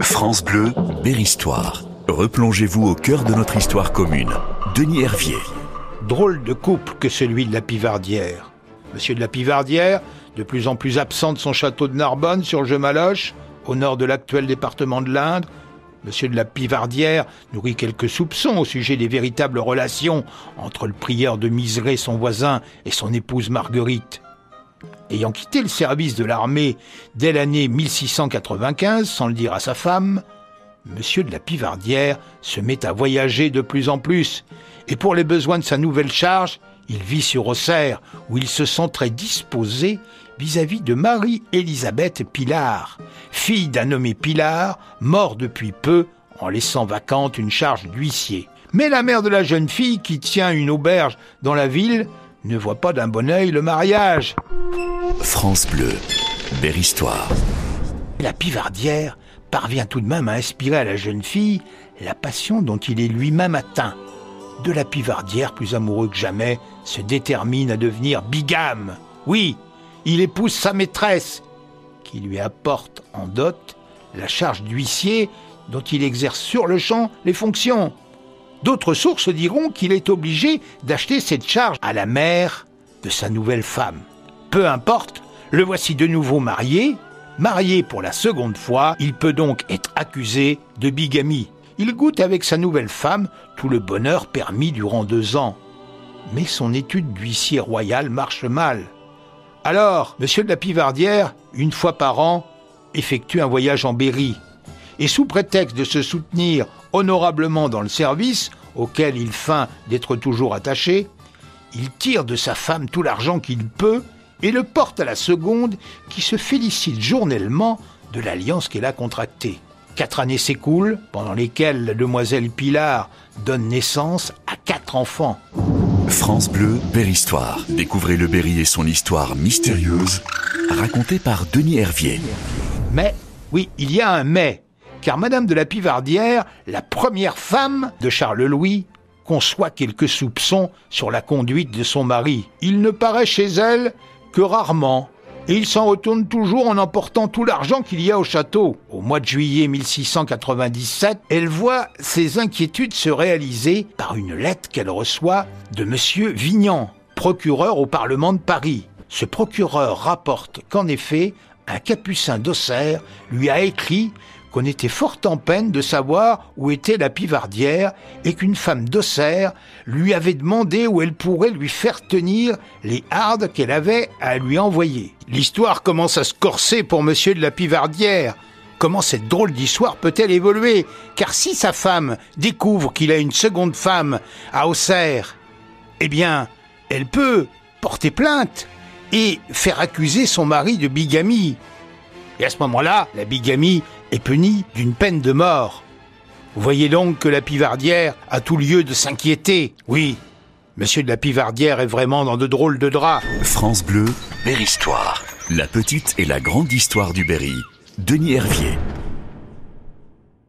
France Bleu, Berry-Histoire. Replongez-vous au cœur de notre histoire commune. Denis Hervier. Drôle de couple que celui de la Pivardière. Monsieur de la Pivardière, de plus en plus absent de son château de Narbonne sur le Gemaloche, au nord de l'actuel département de l'Indre, Monsieur de la Pivardière nourrit quelques soupçons au sujet des véritables relations entre le prieur de Miseré, son voisin, et son épouse Marguerite. Ayant quitté le service de l'armée dès l'année 1695, sans le dire à sa femme, Monsieur de la Pivardière se met à voyager de plus en plus, et pour les besoins de sa nouvelle charge, il vit sur Auxerre, où il se sent très disposé vis-à-vis de Marie-Élisabeth Pilar, fille d'un nommé Pilar, mort depuis peu en laissant vacante une charge d'huissier. Mais la mère de la jeune fille, qui tient une auberge dans la ville, ne voit pas d'un bon œil le mariage. France Bleu, Berry-Histoire. La pivardière parvient tout de même à inspirer à la jeune fille la passion dont il est lui-même atteint. De la pivardière, plus amoureux que jamais, se détermine à devenir bigame. Oui, il épouse sa maîtresse, qui lui apporte en dot la charge d'huissier dont il exerce sur le champ les fonctions. D'autres sources diront qu'il est obligé d'acheter cette charge à la mère de sa nouvelle femme. Peu importe, le voici de nouveau marié. Marié pour la seconde fois, il peut donc être accusé de bigamie. Il goûte avec sa nouvelle femme tout le bonheur permis durant deux ans. Mais son étude d'huissier royal marche mal. Alors, monsieur de la Pivardière, une fois par an, effectue un voyage en Berry. Et sous prétexte de se soutenir honorablement dans le service, auquel il feint d'être toujours attaché, il tire de sa femme tout l'argent qu'il peut et le porte à la seconde qui se félicite journellement de l'alliance qu'elle a contractée. Quatre années s'écoulent, pendant lesquelles la demoiselle Pilar donne naissance à quatre enfants. France Bleu, Berry-Histoire. Découvrez le Berry et son histoire mystérieuse, racontée par Denis Hervier. Mais, oui, il y a un mais, car Madame de la Pivardière, la première femme de Charles-Louis, conçoit quelques soupçons sur la conduite de son mari. Il ne paraît chez elle que rarement, et il s'en retourne toujours en emportant tout l'argent qu'il y a au château. Au mois de juillet 1697, elle voit ses inquiétudes se réaliser par une lettre qu'elle reçoit de monsieur Vignan, procureur au Parlement de Paris. Ce procureur rapporte qu'en effet, un capucin d'Auxerre lui a écrit qu'on était fort en peine de savoir où était la pivardière et qu'une femme d'Auxerre lui avait demandé où elle pourrait lui faire tenir les hardes qu'elle avait à lui envoyer. L'histoire commence à se corser pour monsieur de la pivardière. Comment cette drôle d'histoire peut-elle évoluer? Car si sa femme découvre qu'il a une seconde femme à Auxerre, eh bien, elle peut porter plainte et faire accuser son mari de bigamie. Et à ce moment-là, la bigamie est punie d'une peine de mort. Vous voyez donc que la pivardière a tout lieu de s'inquiéter. Oui, monsieur de la pivardière est vraiment dans de drôles de draps. France Bleu, Berry-Histoire. La petite et la grande histoire du Berry. Denis Hervier.